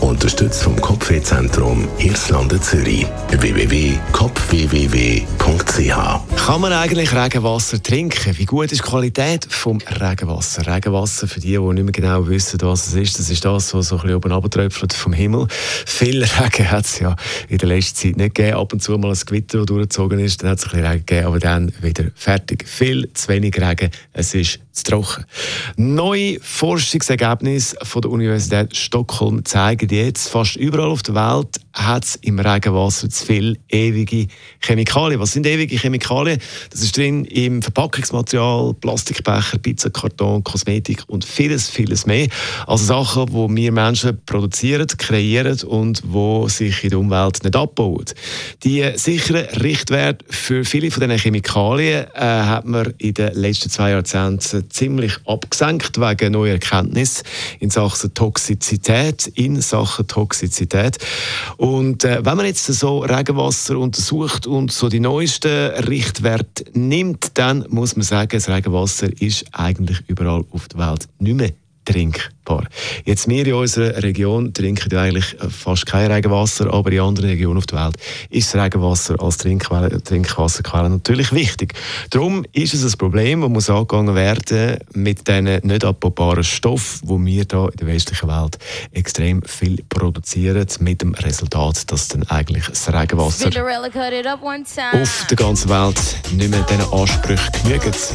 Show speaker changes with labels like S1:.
S1: Unterstützt vom Kopfwehzentrum Irlande Zürich. www.kopfwww.ch
S2: Kann man eigentlich Regenwasser trinken? Wie gut ist die Qualität vom Regenwasser? Regenwasser, für die, die nicht mehr genau wissen, was es ist, das ist das, was so ein bisschen oben runtertröpfelt vom Himmel. Viel Regen hat es ja in der letzten Zeit nicht gegeben. Ab und zu mal ein Gewitter, das durchgezogen ist, dann hat es ein bisschen Regen gegeben, aber dann wieder fertig. Viel zu wenig Regen, es ist zu trocken. Neue Forschungsergebnisse von der Universität Stockholm zeigen jetzt, fast überall auf der Welt hat es im Regenwasser zu viel ewige Chemikalien. Was sind ewige Chemikalien? Das ist drin im Verpackungsmaterial, Plastikbecher, Pizzakarton, Kosmetik und vieles, vieles mehr. Also Sachen, die wir Menschen produzieren, kreieren und wo sich in der Umwelt nicht abbauen. Die sicheren Richtwerte für viele von diesen Chemikalien äh, hat man in den letzten zwei Jahrzehnten ziemlich abgesenkt wegen neuer Erkenntnisse in Sachen Toxizität, in Sachen Toxizität. Und äh, wenn man jetzt so Regenwasser untersucht und so die neuesten Richtwerte nimmt, dann muss man sagen, das Regenwasser ist eigentlich überall auf der Welt nicht mehr trinkbar. Jetzt wir in unserer Region trinken ja eigentlich fast kein Regenwasser, aber in anderen Regionen auf der Welt ist das Regenwasser als Trinkquelle, Trinkwasserquelle natürlich wichtig. Darum ist es ein Problem, das muss angegangen werden mit diesen nicht abbaubaren Stoffen, wo wir hier in der westlichen Welt extrem viel produzieren, mit dem Resultat, dass dann eigentlich das Regenwasser auf der ganzen Welt nicht mehr diesen Ansprüchen genügt.